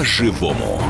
по-живому.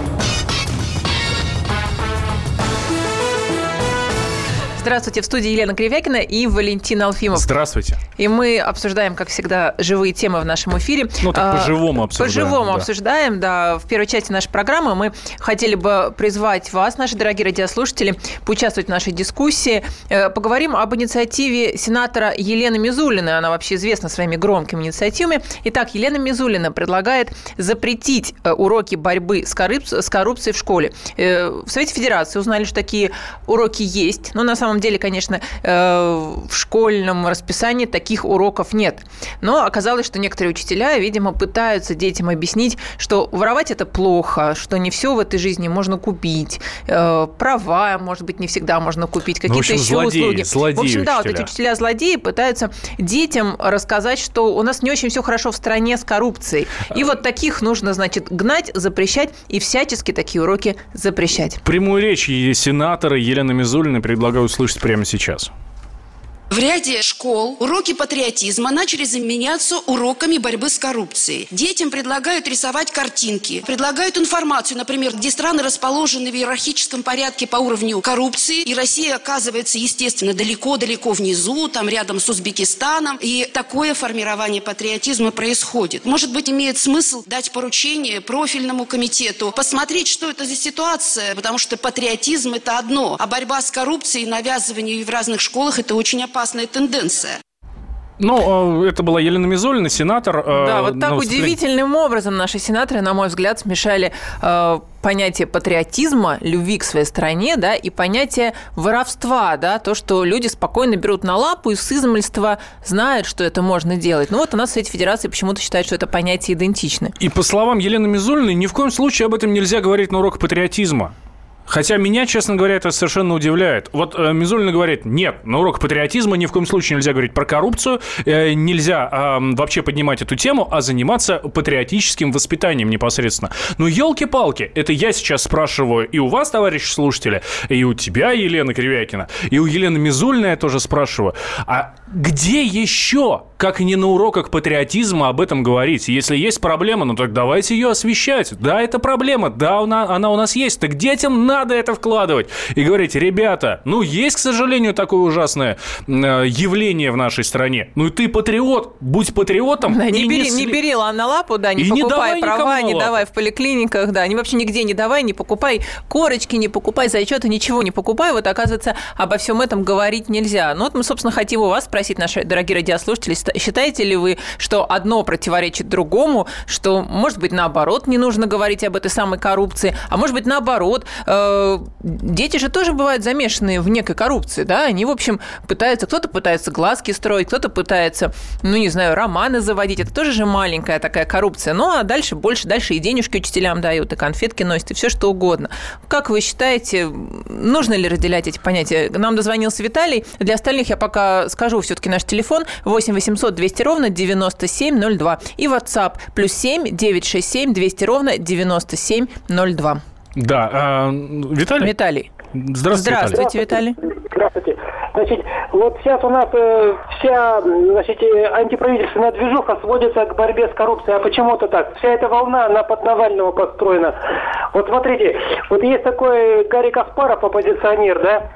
Здравствуйте, в студии Елена Кривякина и Валентин Алфимов. Здравствуйте. И мы обсуждаем, как всегда, живые темы в нашем эфире. Ну, так по-живому обсуждаем. По-живому да. обсуждаем, да. В первой части нашей программы мы хотели бы призвать вас, наши дорогие радиослушатели, поучаствовать в нашей дискуссии. Э, поговорим об инициативе сенатора Елены Мизулиной. Она вообще известна своими громкими инициативами. Итак, Елена Мизулина предлагает запретить э, уроки борьбы с коррупцией в школе. Э, в Совете Федерации узнали, что такие уроки есть. Но на самом деле, конечно, в школьном расписании таких уроков нет. Но оказалось, что некоторые учителя, видимо, пытаются детям объяснить, что воровать это плохо, что не все в этой жизни можно купить, э, права, может быть, не всегда можно купить, какие-то ну, еще злодеи, услуги. Злодеи в общем, учителя. да, вот эти учителя-злодеи пытаются детям рассказать, что у нас не очень все хорошо в стране с коррупцией. И вот таких нужно, значит, гнать, запрещать и всячески такие уроки запрещать. Прямую речь сенатора Елены Мизулиной предлагаю услышать прямо сейчас. В ряде школ уроки патриотизма начали заменяться уроками борьбы с коррупцией. Детям предлагают рисовать картинки, предлагают информацию, например, где страны расположены в иерархическом порядке по уровню коррупции, и Россия оказывается, естественно, далеко-далеко внизу, там рядом с Узбекистаном, и такое формирование патриотизма происходит. Может быть, имеет смысл дать поручение профильному комитету, посмотреть, что это за ситуация, потому что патриотизм – это одно, а борьба с коррупцией, навязывание в разных школах – это очень опасно опасная тенденция. Ну, а, это была Елена Мизулина, сенатор. А, да, вот так удивительным образом наши сенаторы, на мой взгляд, смешали э, понятие патриотизма, любви к своей стране, да, и понятие воровства, да, то, что люди спокойно берут на лапу и с измольства знают, что это можно делать. Ну вот у нас в Совете Федерации почему-то считают, что это понятие идентичны. И по словам Елены Мизулиной, ни в коем случае об этом нельзя говорить на уроках патриотизма. Хотя меня, честно говоря, это совершенно удивляет. Вот э, Мизулина говорит, нет, на урок патриотизма ни в коем случае нельзя говорить про коррупцию, э, нельзя э, вообще поднимать эту тему, а заниматься патриотическим воспитанием непосредственно. Ну, елки-палки, это я сейчас спрашиваю и у вас, товарищи слушатели, и у тебя, Елена Кривякина, и у Елены Мизулиной я тоже спрашиваю, а где еще, как не на уроках патриотизма об этом говорить? Если есть проблема, ну так давайте ее освещать. Да, это проблема, да, она, она у нас есть. Так детям надо это вкладывать. И говорить, ребята, ну, есть, к сожалению, такое ужасное э, явление в нашей стране. Ну, и ты патриот, будь патриотом. Да, не, бери, не, не бери на лапу, да, не и покупай не права, не давай в поликлиниках, да, не вообще нигде не давай, не покупай корочки, не покупай зачеты, ничего не покупай. Вот, оказывается, обо всем этом говорить нельзя. Ну, вот мы, собственно, хотим у вас спросить, наши дорогие радиослушатели, считаете ли вы, что одно противоречит другому, что, может быть, наоборот, не нужно говорить об этой самой коррупции, а может быть, наоборот, э, дети же тоже бывают замешанные в некой коррупции, да, они, в общем, пытаются, кто-то пытается глазки строить, кто-то пытается, ну, не знаю, романы заводить, это тоже же маленькая такая коррупция, ну, а дальше больше, дальше и денежки учителям дают, и конфетки носят, и все что угодно. Как вы считаете, нужно ли разделять эти понятия? Нам дозвонился Виталий, для остальных я пока скажу все-таки наш телефон. 8 800 200 ровно 9702 и WhatsApp плюс 7 967 200 ровно 9702. Да. А, Виталий? Виталий. Здравствуйте, Здравствуйте, Виталий. Здравствуйте. Значит, вот сейчас у нас э, вся значит, э, антиправительственная движуха сводится к борьбе с коррупцией. А почему-то так. Вся эта волна на под Навального построена. Вот смотрите, вот есть такой Гарри Каспаров, оппозиционер, да,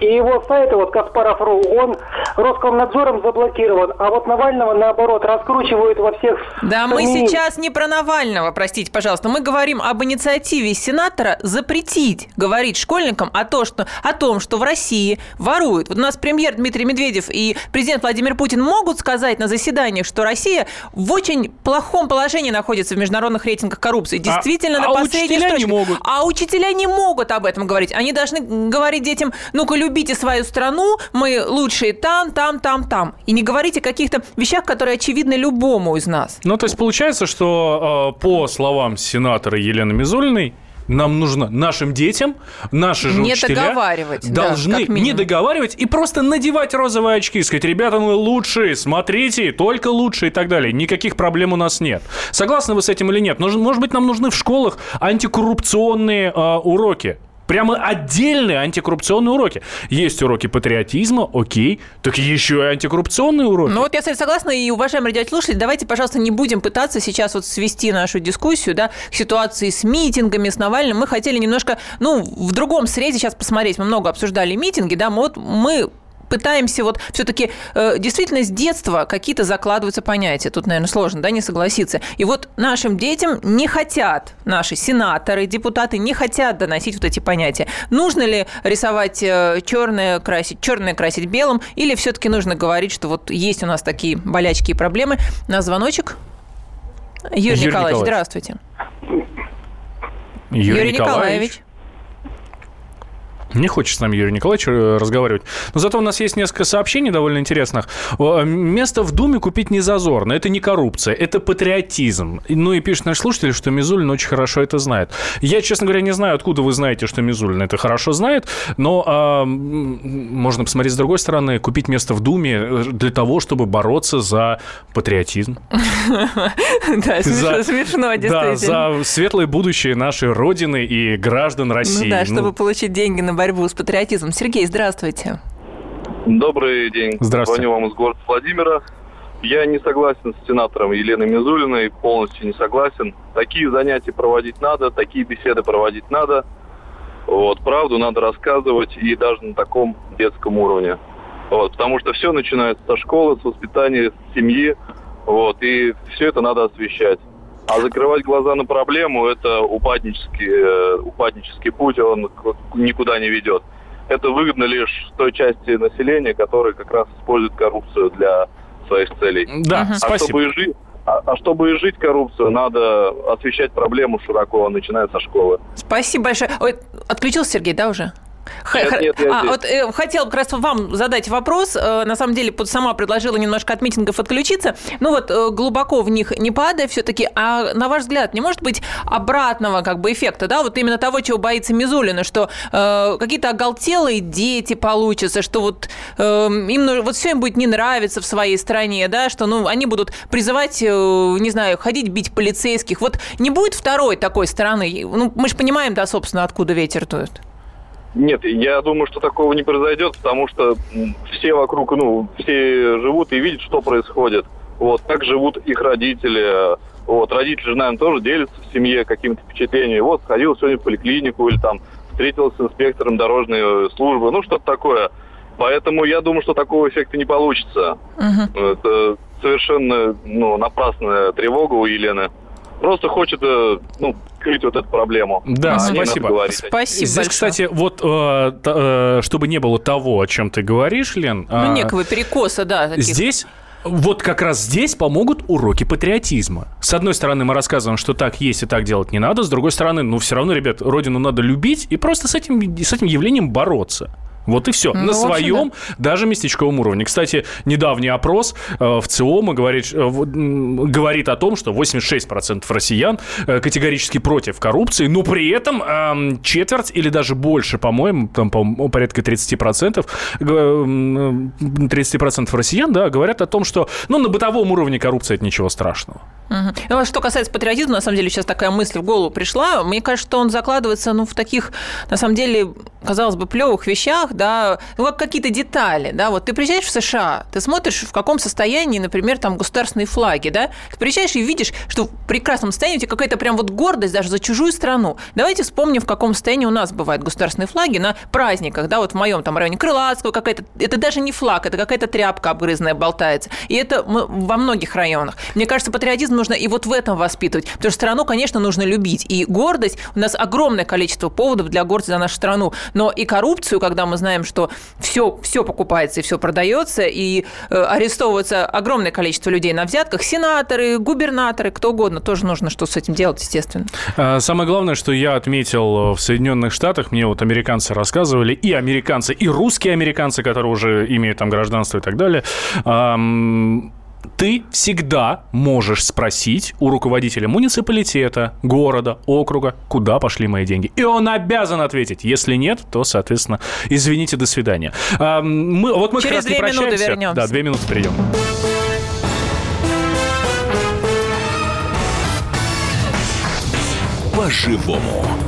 и его сайт, вот Каспаров.ру, он Роскомнадзором заблокирован, а вот Навального, наоборот, раскручивают во всех... Да, СМИ. мы сейчас не про Навального, простите, пожалуйста. Мы говорим об инициативе сенатора запретить говорить школьникам о, то, что, о том, что в России воруют. Вот у нас премьер Дмитрий Медведев и президент Владимир Путин могут сказать на заседаниях, что Россия в очень плохом положении находится в международных рейтингах коррупции. А, Действительно, а, на а последней учителя строчке. не могут. А учителя не могут об этом говорить. Они должны говорить детям, ну-ка, любите свою страну, мы лучшие там, там, там, там. И не говорите о каких-то вещах, которые очевидны любому из нас. Ну, то есть получается, что э, по словам сенатора Елены Мизулиной, нам нужно нашим детям, наши же не учителя договаривать, должны да, не договаривать и просто надевать розовые очки, сказать, ребята, мы лучшие, смотрите, только лучшие и так далее. Никаких проблем у нас нет. Согласны вы с этим или нет? Может быть, нам нужны в школах антикоррупционные э, уроки? Прямо отдельные антикоррупционные уроки. Есть уроки патриотизма, окей, так еще и антикоррупционные уроки. Ну вот я согласна, и уважаемые радиослушатели, давайте, пожалуйста, не будем пытаться сейчас вот свести нашу дискуссию, да, к ситуации с митингами, с Навальным. Мы хотели немножко, ну, в другом срезе сейчас посмотреть. Мы много обсуждали митинги, да, мы вот мы пытаемся вот все-таки э, действительно с детства какие-то закладываются понятия. Тут, наверное, сложно, да, не согласиться. И вот нашим детям не хотят, наши сенаторы, депутаты не хотят доносить вот эти понятия. Нужно ли рисовать э, черное, красить, черное красить белым, или все-таки нужно говорить, что вот есть у нас такие болячки и проблемы. На звоночек. Юрий, Юрий Николаевич, Николаевич, здравствуйте. Юрий, Юрий Николаевич. Николаевич. Не хочет с нами Юрий Николаевич э, разговаривать. Но зато у нас есть несколько сообщений довольно интересных. Место в Думе купить не зазорно. Это не коррупция, это патриотизм. Ну и пишет наш слушатель, что Мизулин очень хорошо это знает. Я, честно говоря, не знаю, откуда вы знаете, что Мизулин это хорошо знает, но а, можно посмотреть с другой стороны, купить место в Думе э, для того, чтобы бороться за патриотизм. Да, смешно, действительно. Да, за светлое будущее нашей Родины и граждан России. Ну да, чтобы ну. получить деньги на борьбу с патриотизмом. Сергей, здравствуйте. Добрый день. Здравствуйте. Звоню вам из города Владимира. Я не согласен с сенатором Еленой Мизулиной, полностью не согласен. Такие занятия проводить надо, такие беседы проводить надо. Вот, правду надо рассказывать и даже на таком детском уровне. Вот, потому что все начинается со школы, с воспитания, с семьи. Вот, и все это надо освещать. А закрывать глаза на проблему – это упаднический, э, упаднический путь, он никуда не ведет. Это выгодно лишь той части населения, которая как раз использует коррупцию для своих целей. Да, а спасибо. Чтобы жить, а, а чтобы изжить коррупцию, надо освещать проблему широко, начиная со школы. Спасибо большое. Ой, отключился Сергей, да, уже? Нет, нет, а, вот э, хотел как раз вам задать вопрос. Э, на самом деле, сама предложила немножко от митингов отключиться. Ну вот э, глубоко в них не падая все-таки. А на ваш взгляд, не может быть обратного как бы эффекта, да, вот именно того, чего боится Мизулина, что э, какие-то оголтелые дети получатся, что вот э, им вот все им будет не нравиться в своей стране, да, что ну они будут призывать, э, не знаю, ходить бить полицейских. Вот не будет второй такой стороны. Ну мы же понимаем, да, собственно, откуда ветер дует. Нет, я думаю, что такого не произойдет, потому что все вокруг, ну, все живут и видят, что происходит. Вот, как живут их родители. Вот, родители же, наверное, тоже делятся в семье какими-то впечатлениями. Вот, сходил сегодня в поликлинику или там встретился с инспектором дорожной службы, ну, что-то такое. Поэтому я думаю, что такого эффекта не получится. Uh-huh. Это совершенно ну, напрасная тревога у Елены. Просто хочет э, ну, скрыть вот эту проблему. Да, а спасибо. Спасибо Здесь, большое. кстати, вот э, э, чтобы не было того, о чем ты говоришь, Лен. Ну, э, некого перекоса, да. Таких. Здесь вот как раз здесь помогут уроки патриотизма. С одной стороны, мы рассказываем, что так есть и так делать не надо. С другой стороны, ну, все равно, ребят, родину надо любить и просто с этим, с этим явлением бороться. Вот и все. Ну, на своем, да. даже местечковом уровне. Кстати, недавний опрос э, в ЦИОМа говорит, э, говорит о том, что 86% россиян э, категорически против коррупции, но при этом э, четверть или даже больше, по-моему, там, по порядка 30%, 30% россиян, да, говорят о том, что, ну, на бытовом уровне коррупция – это ничего страшного. Угу. Ну, что касается патриотизма, на самом деле, сейчас такая мысль в голову пришла. Мне кажется, что он закладывается, ну, в таких, на самом деле, казалось бы, плевых вещах, да, ну, как какие-то детали, да, вот ты приезжаешь в США, ты смотришь, в каком состоянии, например, там государственные флаги, да, ты приезжаешь и видишь, что в прекрасном состоянии у тебя какая-то прям вот гордость даже за чужую страну. Давайте вспомним, в каком состоянии у нас бывают государственные флаги на праздниках, да, вот в моем там районе Крылатского какая-то, это даже не флаг, это какая-то тряпка обгрызанная болтается, и это во многих районах. Мне кажется, патриотизм нужно и вот в этом воспитывать, потому что страну, конечно, нужно любить, и гордость, у нас огромное количество поводов для гордости за нашу страну, но и коррупцию, когда мы знаем, что все, все покупается и все продается, и э, арестовывается огромное количество людей на взятках, сенаторы, губернаторы, кто угодно, тоже нужно что с этим делать, естественно. А, самое главное, что я отметил в Соединенных Штатах, мне вот американцы рассказывали, и американцы, и русские американцы, которые уже имеют там гражданство и так далее, ты всегда можешь спросить у руководителя муниципалитета, города, округа, куда пошли мои деньги. И он обязан ответить. Если нет, то, соответственно, извините, до свидания. А, мы, вот мы Через как раз две минуты вернемся. Да, две минуты перейдем. По-живому.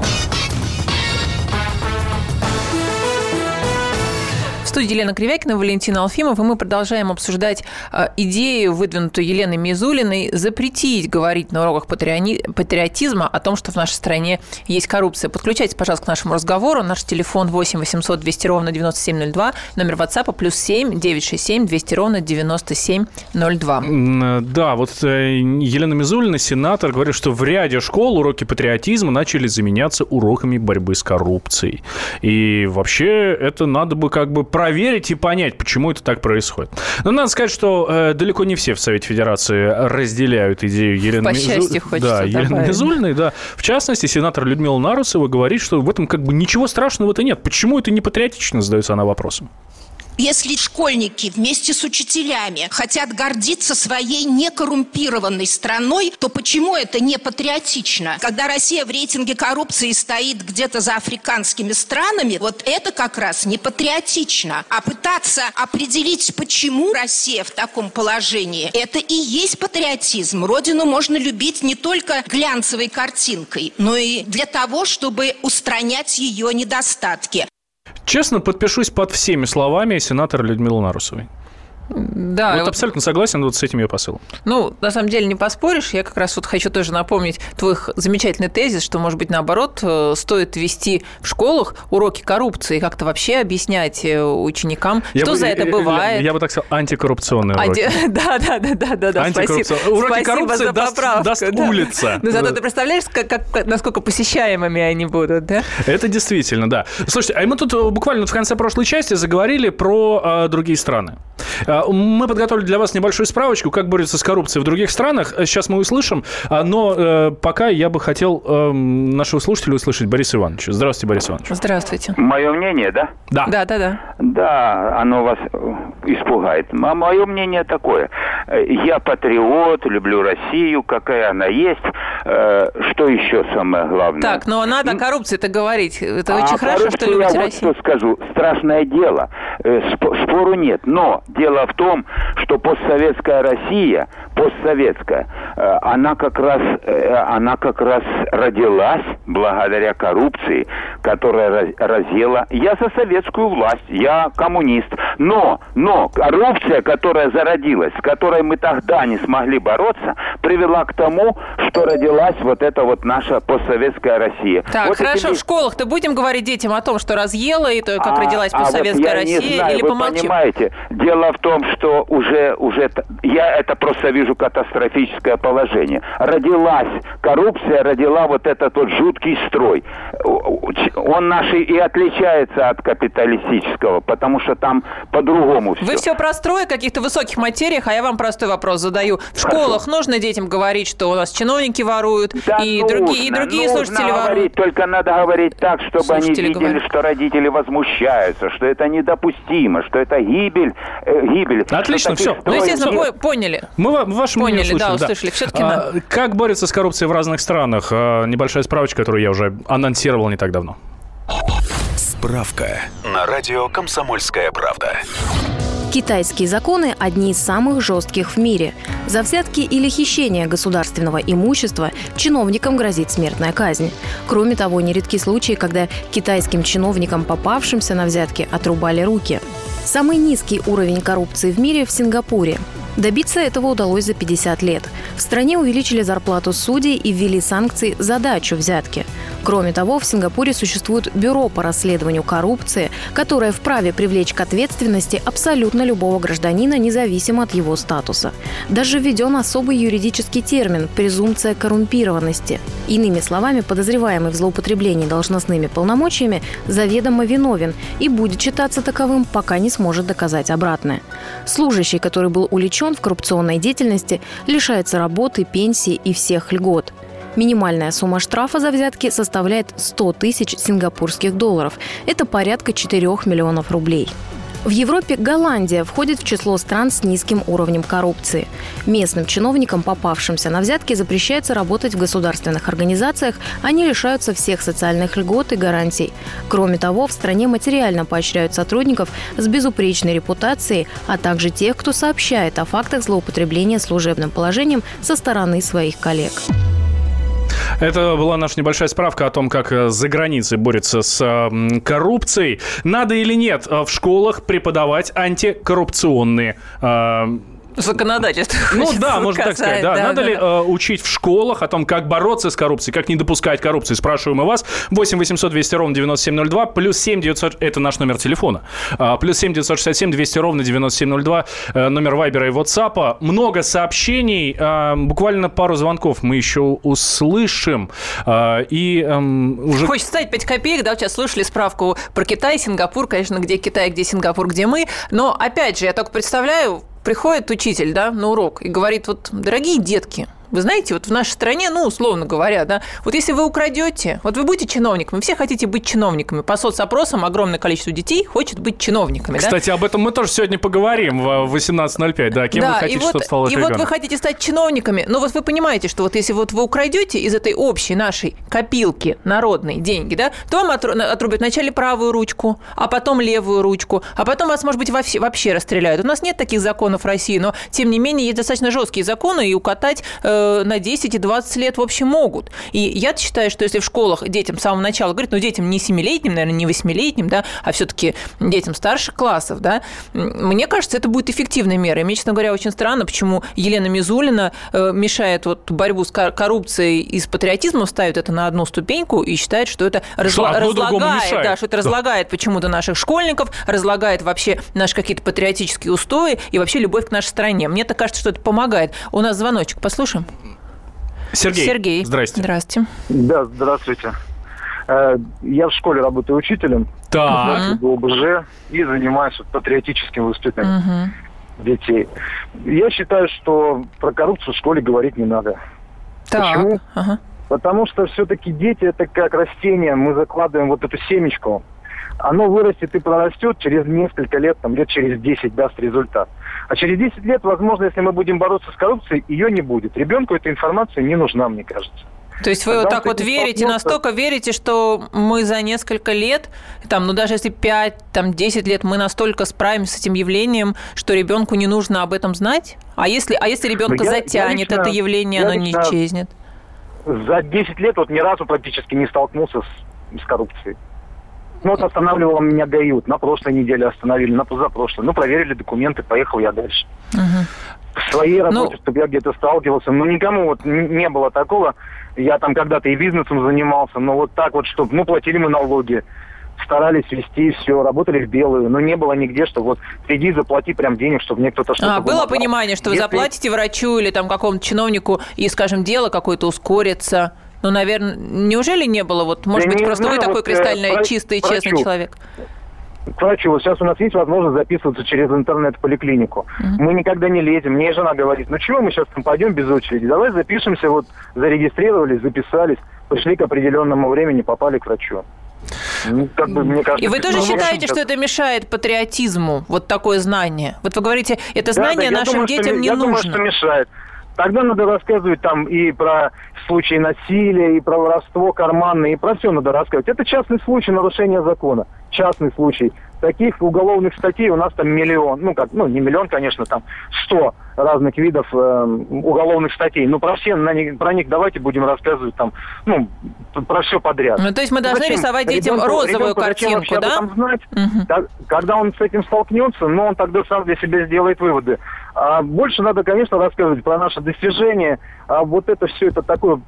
Студии Елена Кривякина, Валентин Алфимов, и мы продолжаем обсуждать э, идею, выдвинутую Еленой Мизулиной, запретить говорить на уроках патриотизма о том, что в нашей стране есть коррупция. Подключайтесь, пожалуйста, к нашему разговору. Наш телефон 8 800 200 ровно 9702, номер WhatsApp плюс 7 967 200 ровно 9702. Да, вот э, Елена Мизулина, сенатор, говорит, что в ряде школ уроки патриотизма начали заменяться уроками борьбы с коррупцией. И вообще это надо бы как бы проверить и понять, почему это так происходит. Но надо сказать, что э, далеко не все в Совете Федерации разделяют идею Елены По Мизу... да, Елены Мизульной. Да. В частности, сенатор Людмила Нарусова говорит, что в этом как бы ничего страшного-то нет. Почему это не патриотично, задается она вопросом. Если школьники вместе с учителями хотят гордиться своей некоррумпированной страной, то почему это не патриотично? Когда Россия в рейтинге коррупции стоит где-то за африканскими странами, вот это как раз не патриотично. А пытаться определить, почему Россия в таком положении, это и есть патриотизм. Родину можно любить не только глянцевой картинкой, но и для того, чтобы устранять ее недостатки. Честно, подпишусь под всеми словами сенатора Людмилы Нарусовой. Да. Вот, вот абсолютно согласен вот с этим ее посылом. Ну, на самом деле не поспоришь. Я как раз вот хочу тоже напомнить твой замечательный тезис, что, может быть, наоборот, э, стоит вести в школах уроки коррупции, как-то вообще объяснять э, ученикам, я что бы, за это бывает. Я, я бы так сказал, антикоррупционные уроки. Анти... Да, да, да, да, да, да. Спасибо. Уроки Спасибо коррупции за даст, поправку. даст да. улица. Но зато ты представляешь, как, как, насколько посещаемыми они будут, да? Это действительно, да. Слушайте, а мы тут э, буквально в конце прошлой части заговорили про э, другие страны. Мы подготовили для вас небольшую справочку, как борются с коррупцией в других странах. Сейчас мы услышим, а, но э, пока я бы хотел э, нашего слушателя услышать Бориса Ивановича. Здравствуйте, Борис Иванович. Здравствуйте. Мое мнение, да? Да. Да, да, да. Да, оно вас э, испугает. А мое мнение такое. Я патриот, люблю Россию, какая она есть. Что еще самое главное? Так, но надо о коррупции-то говорить. Это а очень хорошо, что любите я Россию. вот что скажу. Страшное дело. Спору нет. Но дело в том, что постсоветская Россия, постсоветская, э, она как раз, э, она как раз родилась благодаря коррупции, которая разъела. Я за советскую власть, я коммунист. Но, но коррупция, которая зародилась, с которой мы тогда не смогли бороться, привела к тому, что родилась вот эта вот наша постсоветская Россия. Так, вот хорошо, эти... в школах-то будем говорить детям о том, что разъела и то, как а, родилась постсоветская а вот Россия, знаю, или вы помолчим? понимаете, дело в том, что уже, уже я это просто вижу катастрофическое положение. Родилась коррупция, родила вот этот вот жуткий строй. Он наш и отличается от капиталистического, потому что там по-другому все. Вы все про строй каких-то высоких материях, а я вам простой вопрос задаю. В школах Хорошо. нужно детям говорить, что у нас чиновники воруют, да и нужно, другие, и другие нужно слушатели говорить, воруют? Только надо говорить так, чтобы слушатели они видели, говорят. что родители возмущаются, что это недопустимо, что это гибель, э, гибель. Отлично, все. Ну, естественно, по поняли. Мы ваше поняли, услышали, да, услышали. Да. Все-таки а, Как борются с коррупцией в разных странах? А, небольшая справочка, которую я уже анонсировал не так давно. Справка на радио «Комсомольская правда». Китайские законы – одни из самых жестких в мире. За взятки или хищение государственного имущества чиновникам грозит смертная казнь. Кроме того, нередки случаи, когда китайским чиновникам, попавшимся на взятки, отрубали руки. Самый низкий уровень коррупции в мире в Сингапуре. Добиться этого удалось за 50 лет. В стране увеличили зарплату судей и ввели санкции за дачу взятки. Кроме того, в Сингапуре существует бюро по расследованию коррупции, которое вправе привлечь к ответственности абсолютно любого гражданина, независимо от его статуса. Даже введен особый юридический термин – презумпция коррумпированности. Иными словами, подозреваемый в злоупотреблении должностными полномочиями заведомо виновен и будет считаться таковым, пока не сможет доказать обратное. Служащий, который был уличен в коррупционной деятельности, лишается работы, пенсии и всех льгот. Минимальная сумма штрафа за взятки составляет 100 тысяч сингапурских долларов. Это порядка 4 миллионов рублей. В Европе Голландия входит в число стран с низким уровнем коррупции. Местным чиновникам, попавшимся на взятки, запрещается работать в государственных организациях, они лишаются всех социальных льгот и гарантий. Кроме того, в стране материально поощряют сотрудников с безупречной репутацией, а также тех, кто сообщает о фактах злоупотребления служебным положением со стороны своих коллег. Это была наша небольшая справка о том, как э, за границей борется с коррупцией. Надо или нет э, в школах преподавать антикоррупционные э, законодательство. Ну да, можно так сказать. Да. Да, Надо да, ли да. Э, учить в школах о том, как бороться с коррупцией, как не допускать коррупции? Спрашиваем мы вас. 8 800 200 ровно 9702, плюс 7 900, это наш номер телефона. А, плюс 7 967 200 ровно 9702, э, номер Вайбера и WhatsApp. Много сообщений, э, буквально пару звонков мы еще услышим. Э, и э, уже... Хочется ставить 5 копеек, да, сейчас слышали справку про Китай, Сингапур, конечно, где Китай, где Сингапур, где мы. Но, опять же, я только представляю, приходит учитель, да, на урок и говорит, вот, дорогие детки, вы знаете, вот в нашей стране, ну, условно говоря, да, вот если вы украдете, вот вы будете чиновником, вы все хотите быть чиновниками. По соцопросам огромное количество детей хочет быть чиновниками. Кстати, да? об этом мы тоже сегодня поговорим в 18.05. Да, кем да, вы хотите, вот, чтобы стал И ребенок? вот вы хотите стать чиновниками, но вот вы понимаете, что вот если вот вы украдете из этой общей нашей копилки народной деньги, да, то вам отрубят вначале правую ручку, а потом левую ручку, а потом вас, может быть, вообще, вообще расстреляют. У нас нет таких законов в России, но, тем не менее, есть достаточно жесткие законы, и укатать э, Э, на 10 и 20 лет, в общем, могут. И я считаю, что если в школах детям с самого начала говорят, ну, детям не 7-летним, наверное, не 8-летним, да, а все-таки детям старших классов, да, мне кажется, это будет эффективной мерой. Мне, честно говоря, очень странно, почему Елена Мизулина э, мешает вот борьбу с коррупцией и с патриотизмом, ставит это на одну ступеньку и считает, что это разла- разлагает, да, что это да. разлагает почему-то наших школьников, разлагает вообще наши какие-то патриотические устои и вообще любовь к нашей стране. Мне так кажется, что это помогает. У нас звоночек, послушаем. Сергей. Сергей. Здрасте. Здравствуйте. Да, здравствуйте. Э, я в школе работаю учителем. Так. В ОБЖ и занимаюсь патриотическим воспитанием угу. детей. Я считаю, что про коррупцию в школе говорить не надо. Так. Почему? Ага. Потому что все-таки дети это как растение, мы закладываем вот эту семечку. Оно вырастет и прорастет через несколько лет, там лет через 10 даст результат. А через 10 лет, возможно, если мы будем бороться с коррупцией, ее не будет. Ребенку эта информация не нужна, мне кажется. То есть вы Когда вот так вот верите, настолько верите, что мы за несколько лет, там, ну даже если 5, там, 10 лет, мы настолько справимся с этим явлением, что ребенку не нужно об этом знать? А если, а если ребенка я, затянет я лично, это явление, оно не исчезнет? За 10 лет вот ни разу практически не столкнулся с, с коррупцией. Ну, вот останавливал меня ГАИ, на прошлой неделе остановили, на позапрошлой. Ну, проверили документы, поехал я дальше. Угу. В своей ну, работе, ну... чтобы я где-то сталкивался, ну, никому вот не было такого. Я там когда-то и бизнесом занимался, но вот так вот, чтобы, ну, платили мы налоги, старались вести все, работали в белую, но не было нигде, что вот приди, заплати прям денег, чтобы мне кто-то что-то... А, было понимание, что Если... вы заплатите врачу или там какому-то чиновнику, и, скажем, дело какое-то ускорится? Ну, наверное, неужели не было? Вот, может да быть, просто знаю, вы такой вот, э, кристально э, чистый и честный человек. К врачу. Вот сейчас у нас есть возможность записываться через интернет-поликлинику. Uh-huh. Мы никогда не лезем. Мне жена говорит, ну чего мы сейчас там пойдем без очереди? Давай запишемся, вот зарегистрировались, записались, пришли к определенному времени, попали к врачу. Ну, как бы, мне кажется, и вы тоже ну, считаете, что это мешает патриотизму, вот такое знание? Вот вы говорите, это знание да, да, нашим думаю, детям что, не я нужно. Я думаю, что мешает. Тогда надо рассказывать там и про случаи насилия, и про воровство карманное, и про все надо рассказывать. Это частный случай нарушения закона. Частный случай. Таких уголовных статей у нас там миллион. Ну, как, ну, не миллион, конечно, там сто разных видов э, уголовных статей. Но про все, на них, про них давайте будем рассказывать там, ну, про все подряд. Ну, то есть мы должны зачем? рисовать детям ребенку, розовую ребенку картинку, да? Об этом знать? Угу. Когда он с этим столкнется, ну, он тогда сам для себя сделает выводы. А больше надо, конечно, рассказывать про наши достижения. А вот это все, это такое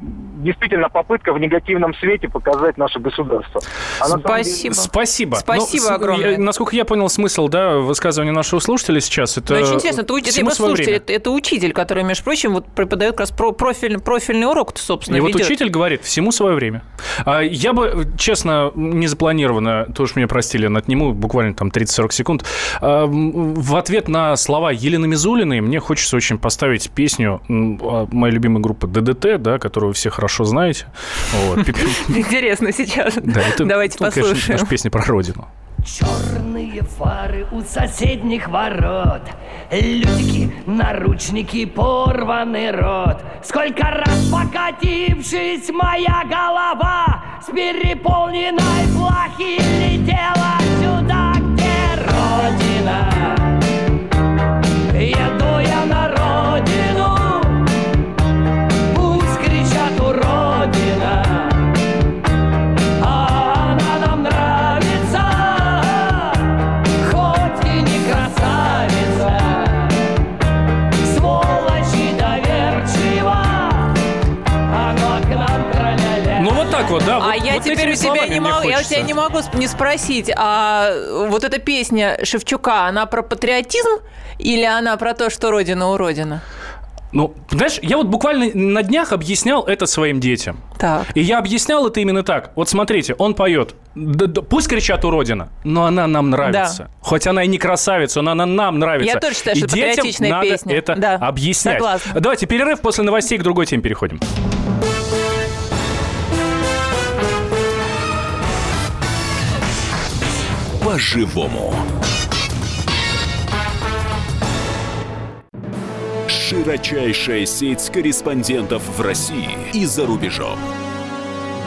действительно попытка в негативном свете показать наше государство. А Спасибо. Деле... Спасибо. Спасибо ну, огромное. насколько я понял смысл да, высказывания нашего слушателя сейчас, это... Ну, очень интересно, это, это, слушатель, это, это учитель, который, между прочим, вот преподает как раз про профиль, профильный урок, собственно, И вот ведет. учитель говорит, всему свое время. А Я бы, честно, не запланированно, то уж меня простили, отниму буквально там 30-40 секунд. А, В ответ на слова Елены Мизулиной мне хочется очень поставить песню а, моей любимой группы ДДТ, да, которую вы все хорошо знаете. Интересно сейчас. Давайте ну, послушаем. наша песня про родину. Черные фары у соседних ворот Людики, наручники, порванный рот Сколько раз покатившись моя голова С переполненной плахи летела сюда, где Родина теперь у тебя не могу, я у тебя не могу не спросить, а вот эта песня Шевчука, она про патриотизм или она про то, что родина уродина? Ну, знаешь, я вот буквально на днях объяснял это своим детям. Так. И я объяснял это именно так. Вот смотрите, он поет. «Д- д- Пусть кричат уродина, но она нам нравится. Хоть она и не красавица, но она нам нравится. Я тоже считаю, и что это детям патриотичная надо песня. это Да, объяснять. согласна. Давайте перерыв после новостей к другой теме переходим. По-живому. Широчайшая сеть корреспондентов в России и за рубежом.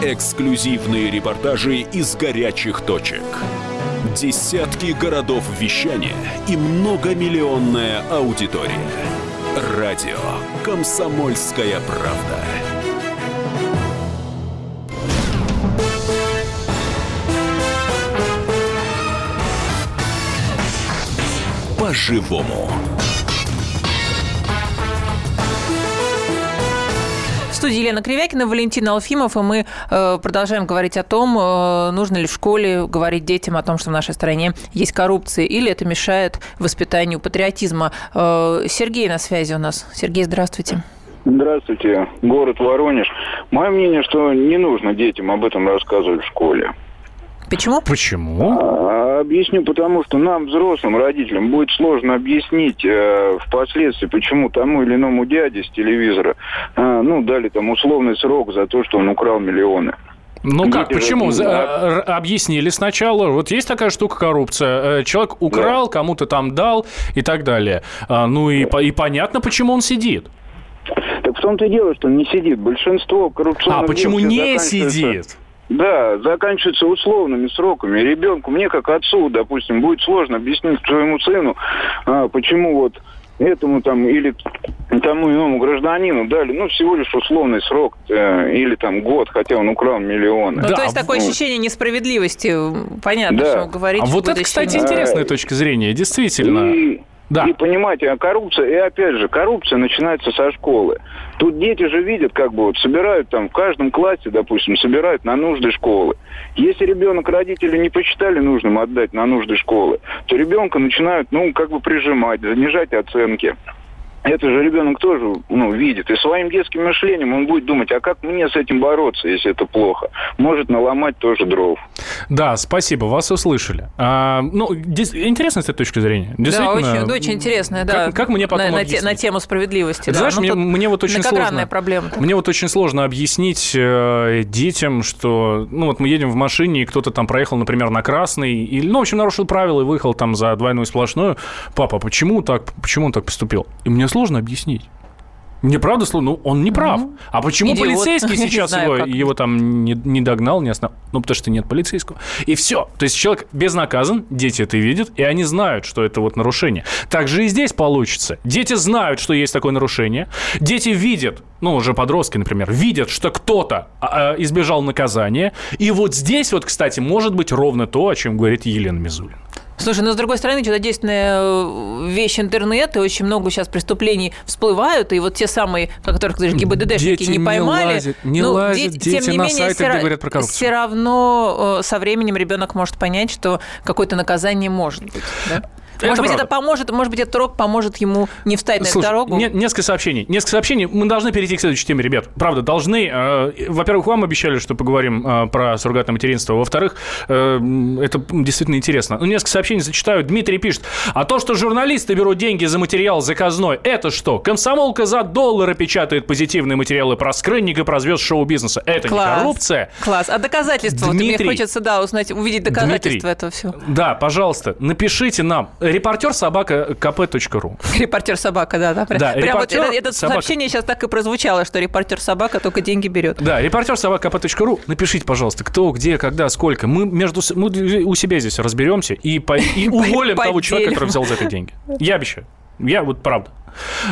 Эксклюзивные репортажи из горячих точек. Десятки городов вещания и многомиллионная аудитория. Радио «Комсомольская правда». По-живому. В студии Елена Кривякина, Валентина Алфимов, и мы э, продолжаем говорить о том, э, нужно ли в школе говорить детям о том, что в нашей стране есть коррупция, или это мешает воспитанию патриотизма. Э, Сергей на связи у нас. Сергей, здравствуйте. Здравствуйте, город Воронеж. Мое мнение, что не нужно детям об этом рассказывать в школе. Почему? Почему? А, объясню, потому что нам, взрослым родителям, будет сложно объяснить э, впоследствии, почему тому или иному дяде с телевизора, э, ну, дали там условный срок за то, что он украл миллионы. Ну как, почему? не За- р- Объяснили сначала. Вот есть такая штука коррупция. Э, Человек украл, кому-то там дал и так далее. А, Ну и, и понятно, почему он сидит. Так в том-то и дело, что он не сидит. Большинство коррупционных А почему не сидит? Да, заканчивается условными сроками. Ребенку, мне как отцу, допустим, будет сложно объяснить своему сыну, а, почему вот этому там или тому иному гражданину дали, ну, всего лишь условный срок э, или там год, хотя он украл миллионы. Ну, то есть такое Вот. ощущение несправедливости. Понятно, Да. что вы говорите. А вот это, кстати, интересная точка зрения. Действительно. И, Да. и понимаете, а коррупция, и опять же, коррупция начинается со школы. Тут дети же видят, как бы вот собирают там в каждом классе, допустим, собирают на нужды школы. Если ребенок родители не посчитали нужным отдать на нужды школы, то ребенка начинают, ну, как бы прижимать, занижать оценки. Это же ребенок тоже ну, видит. И своим детским мышлением он будет думать, а как мне с этим бороться, если это плохо? Может наломать тоже дров. Да, спасибо, вас услышали. А, ну, интересная с этой точки зрения. Да, Действительно. очень, очень интересная, да. Как, как мне потом на, на, те- на тему справедливости. Да. знаешь, Ну, мне, мне вот очень сложно. проблема. Мне вот очень сложно объяснить э, детям, что, ну вот мы едем в машине, и кто-то там проехал, например, на красный, или, ну, в общем, нарушил правила и выехал там за двойную сплошную. Папа, почему так, почему он так поступил? И мне сложно объяснить. Мне правда сложно, ну он не прав. А почему идиот. полицейский сейчас знаю, его, как. его там не, не догнал, не остановил? Ну, потому что нет полицейского. И все. То есть человек безнаказан, дети это видят, и они знают, что это вот нарушение. Так же и здесь получится. Дети знают, что есть такое нарушение. Дети видят, ну, уже подростки, например, видят, что кто-то а, избежал наказания. И вот здесь вот, кстати, может быть ровно то, о чем говорит Елена Мизулина. Слушай, но с другой стороны, чудодейственная э, вещь интернет, и очень много сейчас преступлений всплывают, и вот те самые, о которых даже ГИБДДшники Дети не поймали. Не лазят, не ну, лазят дети, дети тем не на менее, сайты, где говорят про коррупцию. Все равно э, со временем ребенок может понять, что какое-то наказание может быть. Да? Это может быть, правда. это поможет, может быть, этот урок поможет ему не встать на Слушай, эту дорогу. Не, несколько сообщений. Несколько сообщений. Мы должны перейти к следующей теме, ребят. Правда, должны. Э, во-первых, вам обещали, что поговорим э, про суррогатное материнство. Во-вторых, э, это действительно интересно. Ну, несколько сообщений зачитаю. Дмитрий пишет. А то, что журналисты берут деньги за материал заказной, это что? Комсомолка за доллары печатает позитивные материалы про скрынник и про звезд шоу-бизнеса. Это Класс. не коррупция? Класс. А доказательства? Дмитрий, вот мне хочется, да, узнать, увидеть доказательства Дмитрий, этого всего. Да, пожалуйста, напишите нам Репортер собака kp.ру. Репортер собака, да, да. да Прям вот это, это собака... сообщение сейчас так и прозвучало, что репортер собака только деньги берет. Да, репортер собака kp.ру. Напишите, пожалуйста, кто, где, когда, сколько. Мы между мы у себя здесь разберемся и, по, и уволим того человека, который взял за это деньги. Я обещаю. Я вот правда.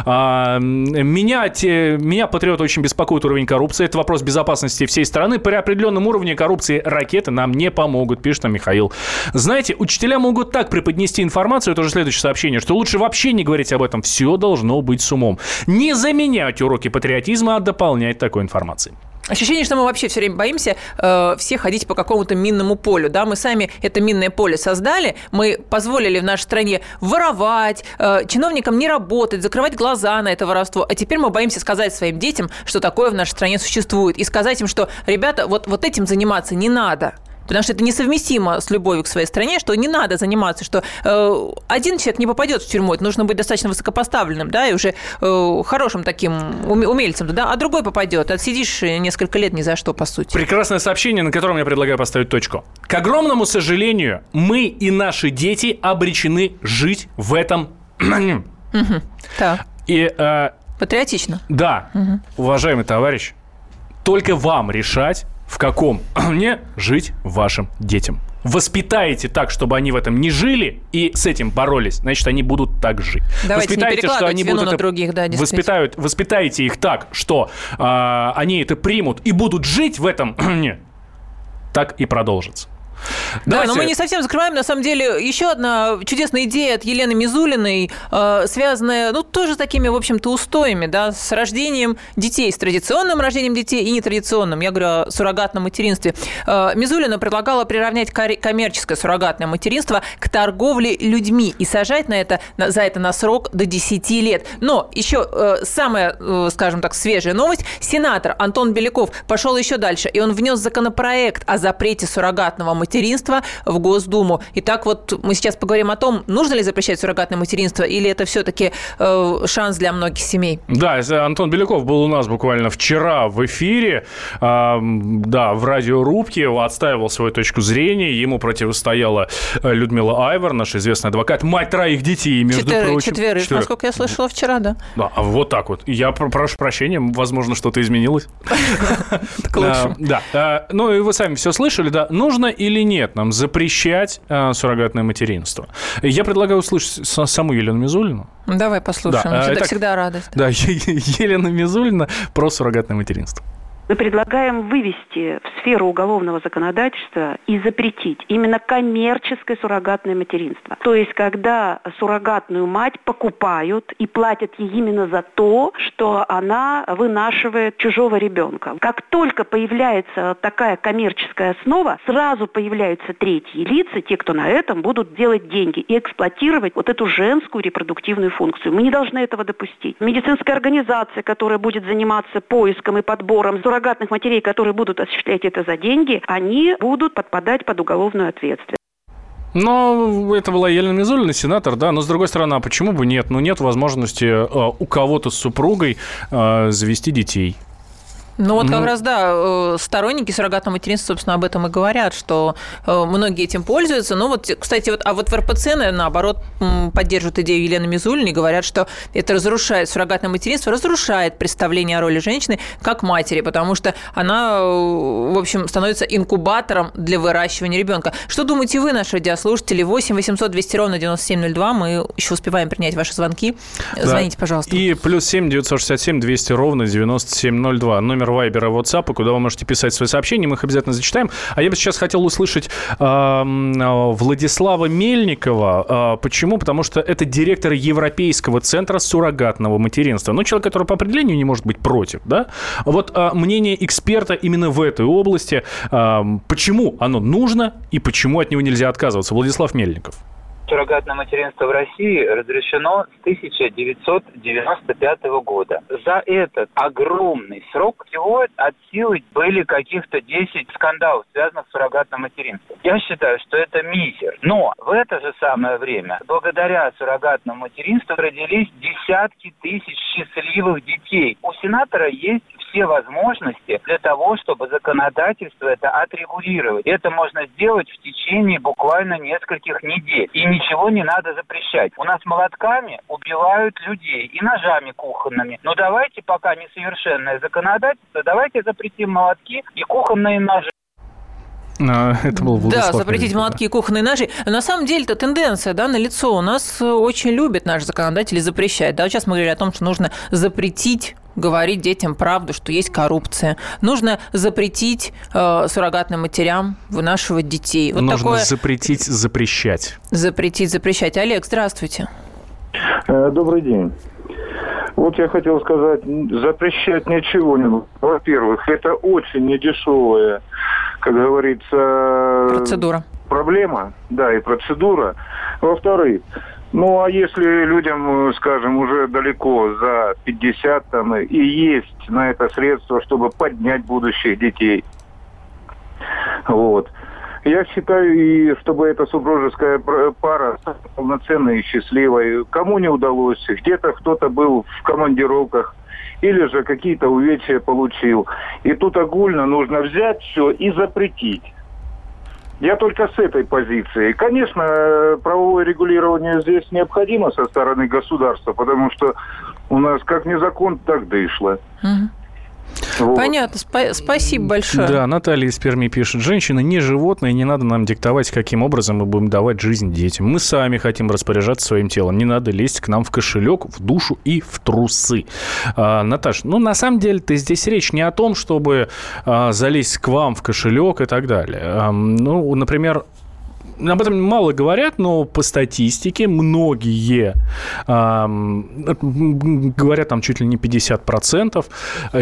А, меня, те, меня, патриот, очень беспокоит уровень коррупции. Это вопрос безопасности всей страны. При определенном уровне коррупции ракеты нам не помогут, пишет Михаил. Знаете, учителя могут так преподнести информацию, это уже следующее сообщение, что лучше вообще не говорить об этом. Все должно быть с умом. Не заменять уроки патриотизма, а дополнять такой информацией. Ощущение, что мы вообще все время боимся э, все ходить по какому-то минному полю. Да? Мы сами это минное поле создали, мы позволили в нашей стране воровать, э, чиновникам не работать, закрывать глаза на это воровство. А теперь мы боимся сказать своим детям, что такое в нашей стране существует. И сказать им, что, ребята, вот, вот этим заниматься не надо. Потому что это несовместимо с любовью к своей стране, что не надо заниматься, что э, один человек не попадет в тюрьму, это нужно быть достаточно высокопоставленным, да, и уже э, хорошим таким умельцем, да, а другой попадет, отсидишь несколько лет ни за что, по сути. Прекрасное сообщение, на котором я предлагаю поставить точку. К огромному сожалению, мы и наши дети обречены жить в этом... Так. И... Э, Патриотично. Да, угу. уважаемый товарищ, только вам решать, в каком мне жить вашим детям. Воспитаете так, чтобы они в этом не жили и с этим боролись, значит, они будут так жить. Давайте Воспитаете, что они будут это... других, да, воспитают, воспитаете их так, что э, они это примут и будут жить в этом, не, так и продолжится. Да, но мы не совсем закрываем. На самом деле, еще одна чудесная идея от Елены Мизулиной, э, связанная, ну, тоже с такими, в общем-то, устоями, да, с рождением детей, с традиционным рождением детей и нетрадиционным. Я говорю о суррогатном материнстве. Э, Мизулина предлагала приравнять коммерческое суррогатное материнство к торговле людьми и сажать на это, за это на срок до 10 лет. Но еще э, самая, скажем так, свежая новость. Сенатор Антон Беляков пошел еще дальше, и он внес законопроект о запрете суррогатного материнства материнства в Госдуму. Итак, вот мы сейчас поговорим о том, нужно ли запрещать суррогатное материнство, или это все-таки э, шанс для многих семей. Да, Антон Беляков был у нас буквально вчера в эфире, э, да, в радиорубке, отстаивал свою точку зрения, ему противостояла э, Людмила Айвар, наш известный адвокат, мать троих детей, между Четыре, прочим. Четверых, четверых, насколько я слышала вчера, да. Да, а вот так вот. Я прошу прощения, возможно, что-то изменилось. Да, э, ну и вы сами все слышали, да, нужно или нет нам запрещать э, суррогатное материнство. Я предлагаю услышать саму Елену Мизулину. Давай послушаем. Да. Всегда, Итак, всегда радость. Да, Елена Мизулина про суррогатное материнство. Мы предлагаем вывести в сферу уголовного законодательства и запретить именно коммерческое суррогатное материнство. То есть, когда суррогатную мать покупают и платят ей именно за то, что она вынашивает чужого ребенка. Как только появляется такая коммерческая основа, сразу появляются третьи лица, те, кто на этом будут делать деньги и эксплуатировать вот эту женскую репродуктивную функцию. Мы не должны этого допустить. Медицинская организация, которая будет заниматься поиском и подбором суррогатных матерей, которые будут осуществлять это за деньги, они будут подпадать под уголовную ответственность. Но это была Елена Мизулина, сенатор, да, но с другой стороны, а почему бы нет? Ну, нет возможности э, у кого-то с супругой э, завести детей. Ну вот ну, как раз, да, э, сторонники суррогатного материнства, собственно, об этом и говорят, что э, многие этим пользуются. Ну вот, кстати, вот, а вот в РПЦ, наоборот, поддерживают идею Елены Мизулиной и говорят, что это разрушает, суррогатное материнство разрушает представление о роли женщины как матери, потому что она, э, в общем, становится инкубатором для выращивания ребенка. Что думаете вы, наши радиослушатели? 8 800 200 ровно 9702. Мы еще успеваем принять ваши звонки. Да. Звоните, пожалуйста. И плюс 7 967 200 ровно 9702. Номер номер Вайбера, WhatsApp, куда вы можете писать свои сообщения, мы их обязательно зачитаем. А я бы сейчас хотел услышать э, Владислава Мельникова. Э, почему? Потому что это директор Европейского центра суррогатного материнства. Ну, человек, который по определению не может быть против, да? Вот э, мнение эксперта именно в этой области, э, почему оно нужно и почему от него нельзя отказываться. Владислав Мельников суррогатное материнство в России разрешено с 1995 года. За этот огромный срок всего от силы были каких-то 10 скандалов, связанных с суррогатным материнством. Я считаю, что это мизер. Но в это же самое время, благодаря суррогатному материнству, родились десятки тысяч счастливых детей. У сенатора есть все возможности для того, чтобы законодательство это отрегулировать. Это можно сделать в течение буквально нескольких недель. И ничего не надо запрещать. У нас молотками убивают людей и ножами кухонными. Но давайте, пока несовершенное законодательство, давайте запретим молотки и кухонные ножи. А, это был Да, запретить молотки и кухонные ножи. Но на самом деле это тенденция, да, на лицо. У нас очень любят наши законодатели запрещать. Да, вот сейчас мы говорили о том, что нужно запретить говорить детям правду, что есть коррупция. Нужно запретить э, суррогатным матерям вынашивать детей. Вот Нужно такое... запретить запрещать. Запретить запрещать. Олег, здравствуйте. Э, добрый день. Вот я хотел сказать, запрещать ничего не нужно. Во-первых, это очень недешевая, как говорится... Процедура. Проблема, да, и процедура. Во-вторых, ну, а если людям, скажем, уже далеко за 50 там, и есть на это средства, чтобы поднять будущих детей, вот. Я считаю, и чтобы эта супружеская пара полноценная и счастливой, кому не удалось, где-то кто-то был в командировках, или же какие-то увечья получил. И тут огульно нужно взять все и запретить. Я только с этой позиции. Конечно, э, правовое регулирование здесь необходимо со стороны государства, потому что у нас как не закон, так дышло. Угу. Вот. Понятно, Спа- спасибо большое. Да, Наталья из Перми пишет. Женщина не животное, не надо нам диктовать, каким образом мы будем давать жизнь детям. Мы сами хотим распоряжаться своим телом. Не надо лезть к нам в кошелек, в душу и в трусы. А, Наташ, ну на самом деле ты здесь речь не о том, чтобы а, залезть к вам в кошелек и так далее. А, ну, например, об этом мало говорят, но по статистике многие э, говорят там чуть ли не 50%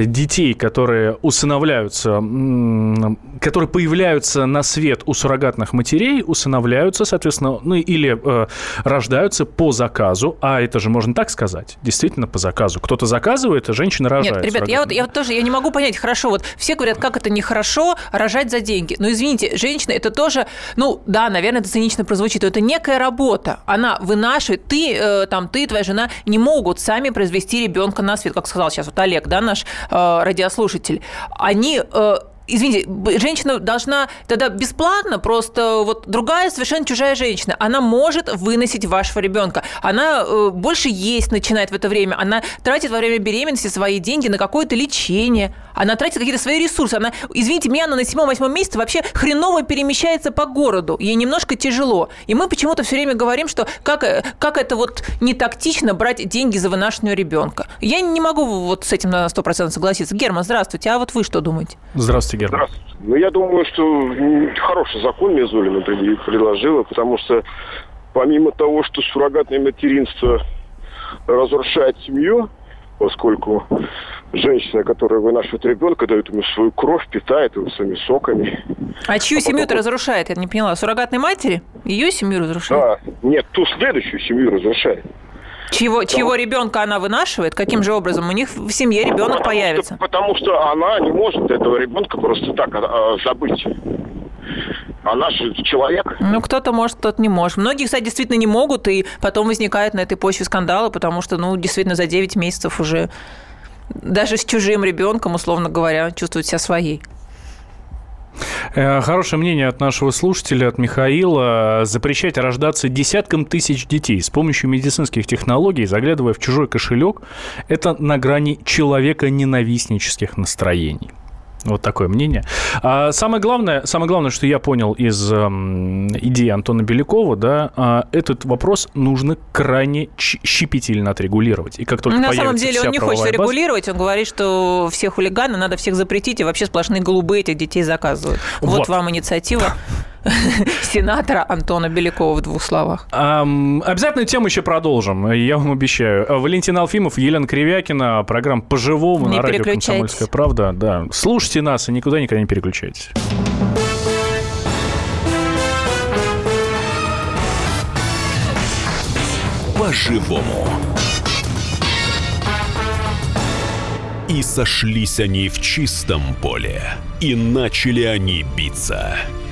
детей, которые усыновляются, э, которые появляются на свет у суррогатных матерей, усыновляются, соответственно, ну или э, рождаются по заказу, а это же можно так сказать, действительно по заказу. Кто-то заказывает, а женщина рожает. Нет, ребят, я вот, я вот тоже я не могу понять, хорошо, вот все говорят, как это нехорошо рожать за деньги. Но извините, женщина это тоже, ну да, наверное, наверное, это цинично прозвучит, это некая работа. Она вынашивает, ты, э, там, ты, твоя жена не могут сами произвести ребенка на свет, как сказал сейчас вот Олег, да, наш э, радиослушатель. Они э, извините, женщина должна тогда бесплатно, просто вот другая совершенно чужая женщина, она может выносить вашего ребенка. Она э, больше есть начинает в это время, она тратит во время беременности свои деньги на какое-то лечение, она тратит какие-то свои ресурсы. Она, извините меня, она на седьмом-восьмом месяце вообще хреново перемещается по городу. Ей немножко тяжело. И мы почему-то все время говорим, что как, как это вот не тактично брать деньги за вынашивание ребенка. Я не могу вот с этим на 100% согласиться. Герман, здравствуйте. А вот вы что думаете? Здравствуйте, Герман. Здравствуйте. Ну, я думаю, что хороший закон Мизулина предложила, потому что помимо того, что суррогатное материнство разрушает семью, поскольку женщина, которая вынашивает ребенка, дает ему свою кровь, питает его своими соками. А чью а семью это разрушает? Я не поняла. Суррогатной матери? Ее семью разрушает? Да. Нет, ту следующую семью разрушает. Чего, потому... чего ребенка она вынашивает? Каким же образом? У них в семье ребенок потому появится. Что, потому что она не может этого ребенка просто так а, забыть. Она же человек. Ну, кто-то может, кто-то не может. Многие, кстати, действительно не могут, и потом возникают на этой почве скандалы, потому что, ну, действительно, за 9 месяцев уже даже с чужим ребенком, условно говоря, чувствуют себя своей. Э, хорошее мнение от нашего слушателя, от Михаила. Запрещать рождаться десяткам тысяч детей с помощью медицинских технологий, заглядывая в чужой кошелек, это на грани человека ненавистнических настроений. Вот такое мнение. А самое главное, самое главное, что я понял из эм, идеи Антона Белякова, да, э, этот вопрос нужно крайне щепетильно отрегулировать. И как только На самом деле он не хочет база... регулировать, он говорит, что все хулиганы надо всех запретить, и вообще сплошные голубые этих детей заказывают. Вот, вот вам инициатива. сенатора Антона Белякова в двух словах. Um, обязательно тему еще продолжим, я вам обещаю. Валентин Алфимов, Елена Кривякина, программа «По-живому» на радио «Комсомольская правда». Да. Слушайте нас и никуда никогда не переключайтесь. По-живому. И сошлись они в чистом поле, и начали они биться –